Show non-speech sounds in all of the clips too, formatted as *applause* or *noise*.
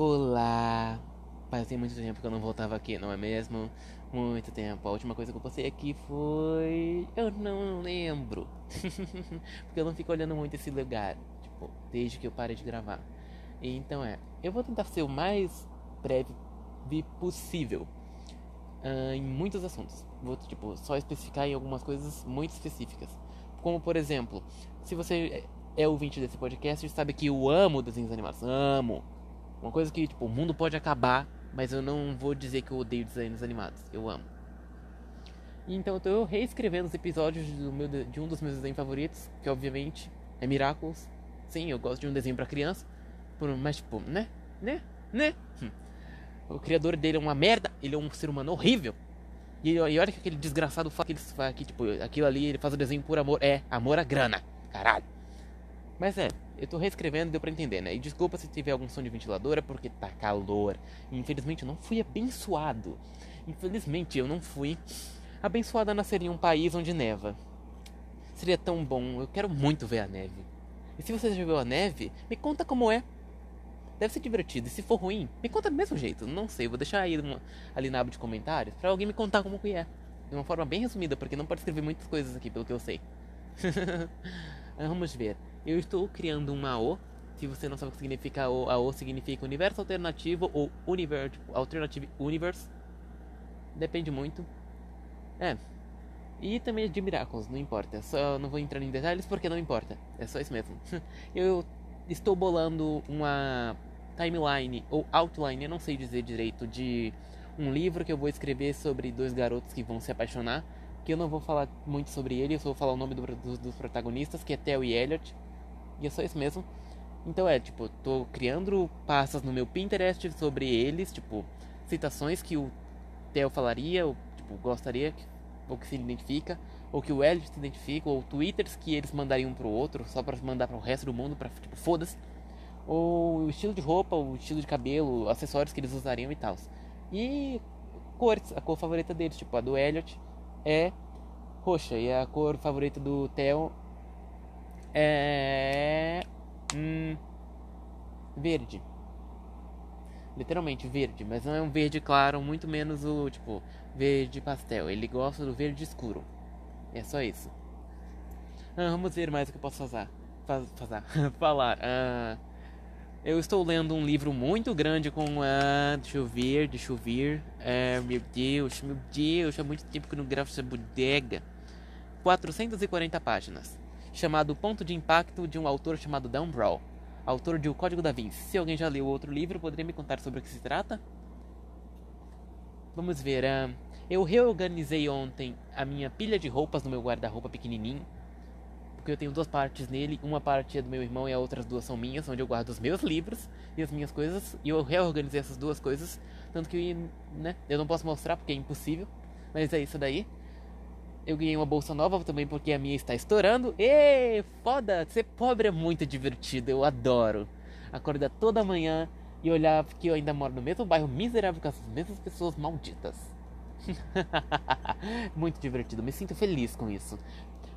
Olá! Fazia muito tempo que eu não voltava aqui, não é mesmo? Muito tempo. A última coisa que eu postei aqui foi. Eu não lembro. *laughs* Porque eu não fico olhando muito esse lugar. Tipo, desde que eu parei de gravar. Então é. Eu vou tentar ser o mais breve possível. Uh, em muitos assuntos. Vou, tipo, só especificar em algumas coisas muito específicas. Como, por exemplo, se você é ouvinte desse podcast, sabe que eu amo desenhos animados. Amo! Uma coisa que, tipo, o mundo pode acabar, mas eu não vou dizer que eu odeio desenhos animados. Eu amo. Então eu tô reescrevendo os episódios meu, de um dos meus desenhos favoritos, que obviamente é Miraculous. Sim, eu gosto de um desenho para criança. Mas, tipo, né? Né? Né? Hum. O criador dele é uma merda, ele é um ser humano horrível. E, e olha que aquele desgraçado fala que, ele, que, tipo, aquilo ali ele faz o desenho por amor. É, amor à grana. Caralho. Mas é, eu tô reescrevendo, deu pra entender, né? E desculpa se tiver algum som de ventiladora, porque tá calor. Infelizmente eu não fui abençoado. Infelizmente eu não fui abençoado a nascer em um país onde neva. Seria tão bom, eu quero muito ver a neve. E se você já viu a neve, me conta como é. Deve ser divertido. E se for ruim, me conta do mesmo jeito. Não sei, vou deixar aí uma, ali na aba de comentários pra alguém me contar como que é. De uma forma bem resumida, porque não pode escrever muitas coisas aqui, pelo que eu sei. *laughs* Vamos ver. Eu estou criando um AO. Se você não sabe o que significa AO, AO significa Universo Alternativo ou Universe, Alternative Universe. Depende muito. É. E também é de Miracles, não importa. Só não vou entrar em detalhes porque não importa. É só isso mesmo. *laughs* eu estou bolando uma timeline ou outline, eu não sei dizer direito, de um livro que eu vou escrever sobre dois garotos que vão se apaixonar que eu não vou falar muito sobre ele, eu só vou falar o nome do, do, dos protagonistas, que é Theo e Elliot. E é só isso mesmo. Então é, tipo, tô criando pastas no meu Pinterest sobre eles, tipo, citações que o Theo falaria, ou tipo, gostaria, ou que se identifica, ou que o Elliot se identifica, ou twitters que eles mandariam pro outro, só para mandar para o resto do mundo, para tipo, foda-se. Ou o estilo de roupa, o estilo de cabelo, acessórios que eles usariam e tal. E cores, a cor favorita deles, tipo, a do Elliot é roxa e a cor favorita do Theo é hum, verde. Literalmente verde, mas não é um verde claro, muito menos o tipo verde pastel. Ele gosta do verde escuro. É só isso. Ah, vamos ver mais o que eu posso fazer. Faz, fazer. *laughs* falar. Ah, eu estou lendo um livro muito grande com a. Uh, deixa eu ver, deixa eu ver. Uh, meu Deus, meu Deus, há muito tempo que não gravo essa bodega. 440 páginas. Chamado Ponto de Impacto de um autor chamado Dan Brown, autor de O Código da Vinci. Se alguém já leu outro livro, poderia me contar sobre o que se trata? Vamos ver. Uh, eu reorganizei ontem a minha pilha de roupas no meu guarda-roupa pequenininho porque eu tenho duas partes nele. Uma parte é do meu irmão e as outras duas são minhas, onde eu guardo os meus livros e as minhas coisas. E eu reorganizei essas duas coisas, tanto que né, eu não posso mostrar porque é impossível. Mas é isso daí. Eu ganhei uma bolsa nova também porque a minha está estourando. E foda! Ser pobre é muito divertido, eu adoro. Acordar toda manhã e olhar que eu ainda moro no mesmo bairro miserável com as mesmas pessoas malditas. *laughs* muito divertido, me sinto feliz com isso.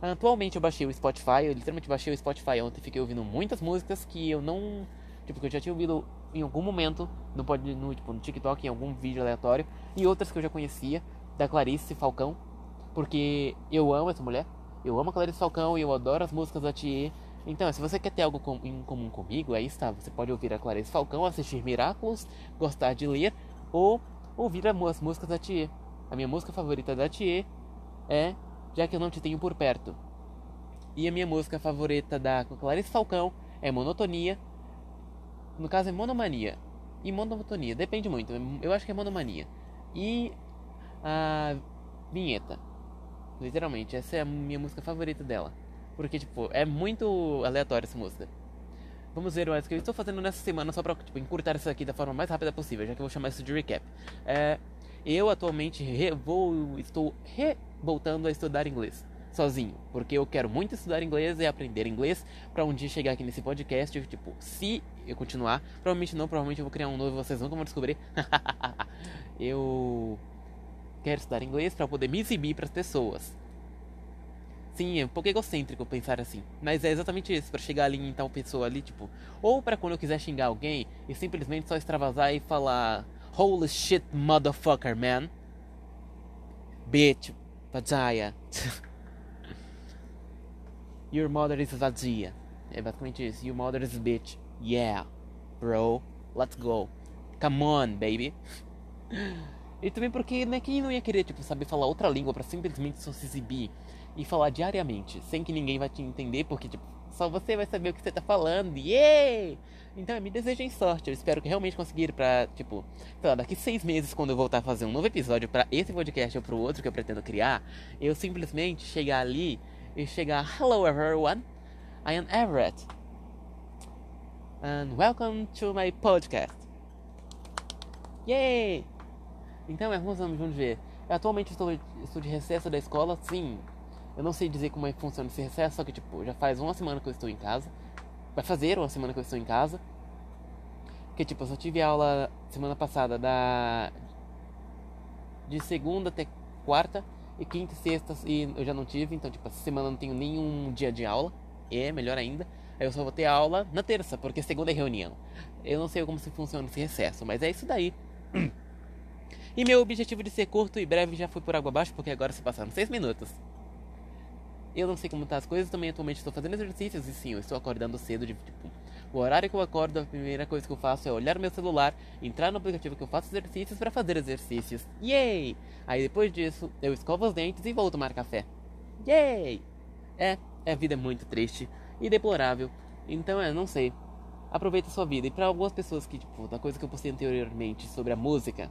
Atualmente eu baixei o Spotify, eu literalmente baixei o Spotify ontem, fiquei ouvindo muitas músicas que eu não. Tipo, que eu já tinha ouvido em algum momento, no, no, tipo, no TikTok, em algum vídeo aleatório, e outras que eu já conhecia, da Clarice Falcão, porque eu amo essa mulher, eu amo a Clarice Falcão e eu adoro as músicas da Thier. Então, se você quer ter algo com, em comum comigo, aí está, você pode ouvir a Clarice Falcão, assistir Miraculous, gostar de ler, ou ouvir as músicas da Thier. A minha música favorita da Thier é já que eu não te tenho por perto. E a minha música favorita da Clarice Falcão é Monotonia. No caso é Monomania. E Monotonia, depende muito. Eu acho que é Monomania. E a Vinheta. Literalmente, essa é a minha música favorita dela. Porque, tipo, é muito aleatória essa música. Vamos ver o que eu estou fazendo nessa semana só pra tipo, encurtar isso aqui da forma mais rápida possível, já que eu vou chamar isso de recap. É, eu atualmente vou, estou re voltando a estudar inglês sozinho, porque eu quero muito estudar inglês e aprender inglês para um dia chegar aqui nesse podcast, tipo, se eu continuar, provavelmente não, provavelmente eu vou criar um novo, vocês nunca vão descobrir. eu *laughs* quero estudar inglês para poder me exibir para as pessoas. Sim, é um pouco egocêntrico pensar assim. Mas é exatamente isso, para chegar ali em tal pessoa ali, tipo. Ou para quando eu quiser xingar alguém e simplesmente só extravasar e falar Holy shit, motherfucker, man. Bitch, vagina. *laughs* Your mother is vazia. É basicamente isso. Your mother is bitch. Yeah, bro. Let's go. Come on, baby. *laughs* E também porque né, quem não ia querer tipo, saber falar outra língua para simplesmente só se exibir e falar diariamente, sem que ninguém vai te entender, porque tipo, só você vai saber o que você tá falando. Yeah! Então me desejem sorte. Eu espero que realmente conseguir pra, tipo, sei lá, daqui seis meses, quando eu voltar a fazer um novo episódio para esse podcast ou pro outro que eu pretendo criar, eu simplesmente chegar ali e chegar, Hello everyone, I am Everett. And welcome to my podcast. Yay! Então, é, vamos, ver. Eu atualmente estou, estou de recesso da escola, sim. Eu não sei dizer como é que funciona esse recesso, só que tipo, já faz uma semana que eu estou em casa. Vai fazer uma semana que eu estou em casa. Porque tipo, eu só tive aula semana passada da de segunda até quarta e quinta e sexta e eu já não tive, então tipo, essa semana eu não tenho nenhum dia de aula. É melhor ainda. Aí eu só vou ter aula na terça, porque segunda é reunião. Eu não sei como se funciona esse recesso, mas é isso daí. *clears throat* E meu objetivo de ser curto e breve já foi por água abaixo, porque agora se passaram 6 minutos. Eu não sei como tá as coisas, também atualmente estou fazendo exercícios e sim, eu estou acordando cedo de tipo. O horário que eu acordo, a primeira coisa que eu faço é olhar meu celular, entrar no aplicativo que eu faço exercícios para fazer exercícios. Yay! Aí depois disso, eu escovo os dentes e vou tomar café. Yay! É, a vida é muito triste e deplorável. Então é, não sei. Aproveita a sua vida. E para algumas pessoas que, tipo, da coisa que eu postei anteriormente sobre a música,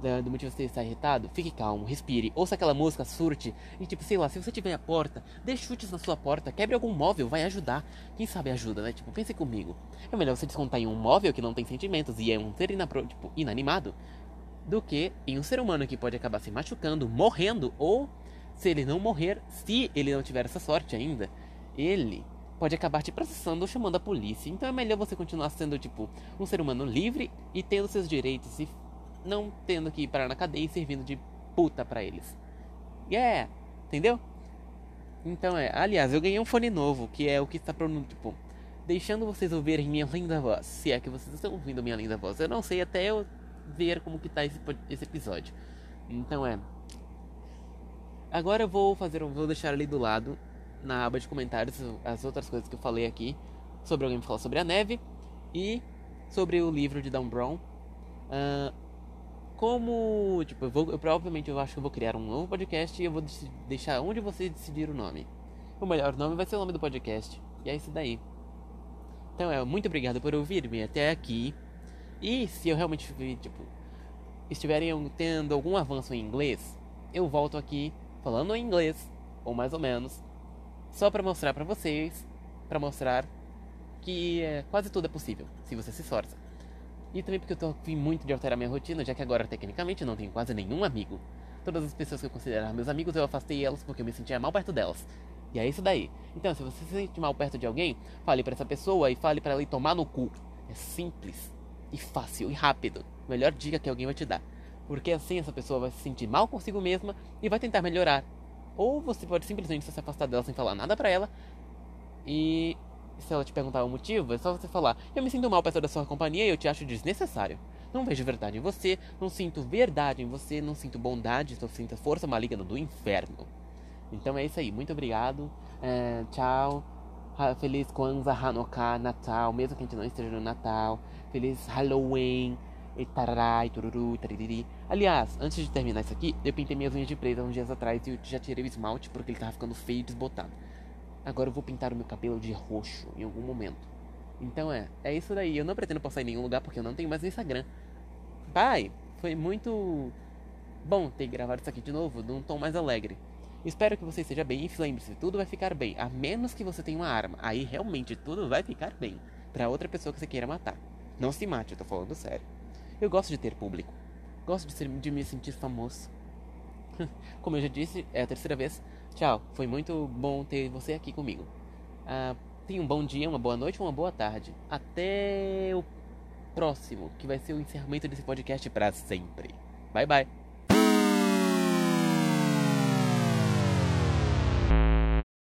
do motivo de você estar irritado, fique calmo, respire, ouça aquela música, surte. E tipo, sei lá, se você tiver a porta, dê chutes na sua porta, quebre algum móvel, vai ajudar. Quem sabe ajuda, né? Tipo, pense comigo. É melhor você descontar em um móvel que não tem sentimentos e é um ser inapro, tipo, inanimado, do que em um ser humano que pode acabar se machucando, morrendo, ou se ele não morrer, se ele não tiver essa sorte ainda, ele pode acabar te processando ou chamando a polícia. Então é melhor você continuar sendo, tipo, um ser humano livre e tendo seus direitos e não tendo que ir parar na cadeia e servindo de puta para eles. Yeah, entendeu? Então é, aliás, eu ganhei um fone novo, que é o que está pronto, tipo, deixando vocês ouvirem minha linda voz. Se é que vocês estão ouvindo minha linda voz, eu não sei até eu ver como que tá esse, esse episódio. Então é. Agora eu vou fazer, vou deixar ali do lado na aba de comentários as outras coisas que eu falei aqui sobre alguém falar sobre a neve e sobre o livro de Dan Brown. Uh, como, tipo, eu, vou, eu provavelmente eu acho que eu vou criar um novo podcast e eu vou deixar onde você decidir o nome. O melhor nome vai ser o nome do podcast. E é isso daí. Então, é muito obrigado por ouvir-me até aqui. E se eu realmente, tipo, estiverem tendo algum avanço em inglês, eu volto aqui falando em inglês, ou mais ou menos, só para mostrar para vocês, para mostrar que é, quase tudo é possível, se você se esforça. E também porque eu tô fim muito de alterar minha rotina, já que agora tecnicamente não tenho quase nenhum amigo. Todas as pessoas que eu considerava meus amigos eu afastei elas porque eu me sentia mal perto delas. E é isso daí. Então, se você se sente mal perto de alguém, fale para essa pessoa e fale para ela ir tomar no cu. É simples e fácil e rápido. Melhor dica que alguém vai te dar. Porque assim essa pessoa vai se sentir mal consigo mesma e vai tentar melhorar. Ou você pode simplesmente se afastar dela sem falar nada para ela e se ela te perguntar o motivo, é só você falar: Eu me sinto mal perto da sua companhia e eu te acho desnecessário. Não vejo verdade em você, não sinto verdade em você, não sinto bondade, só sinto força maligna do inferno. Então é isso aí, muito obrigado. É, tchau. Feliz Kwanzaa, Hanukkah, Natal, mesmo que a gente não esteja no Natal. Feliz Halloween. E tararai, tururu, taririri. Aliás, antes de terminar isso aqui, eu pintei minhas unhas de preta uns dias atrás e já tirei o esmalte porque ele tava ficando feio e desbotado. Agora eu vou pintar o meu cabelo de roxo em algum momento. Então é, é isso daí. Eu não pretendo postar em nenhum lugar porque eu não tenho mais Instagram. Pai, foi muito bom ter gravado isso aqui de novo, num tom mais alegre. Espero que você esteja bem e lembre-se, tudo vai ficar bem, a menos que você tenha uma arma. Aí realmente tudo vai ficar bem para outra pessoa que você queira matar. Não se mate, eu tô falando sério. Eu gosto de ter público. Gosto de, ser, de me sentir famoso. *laughs* Como eu já disse, é a terceira vez. Tchau, foi muito bom ter você aqui comigo. Ah, tenha um bom dia, uma boa noite, uma boa tarde. Até o próximo, que vai ser o encerramento desse podcast para sempre. Bye bye.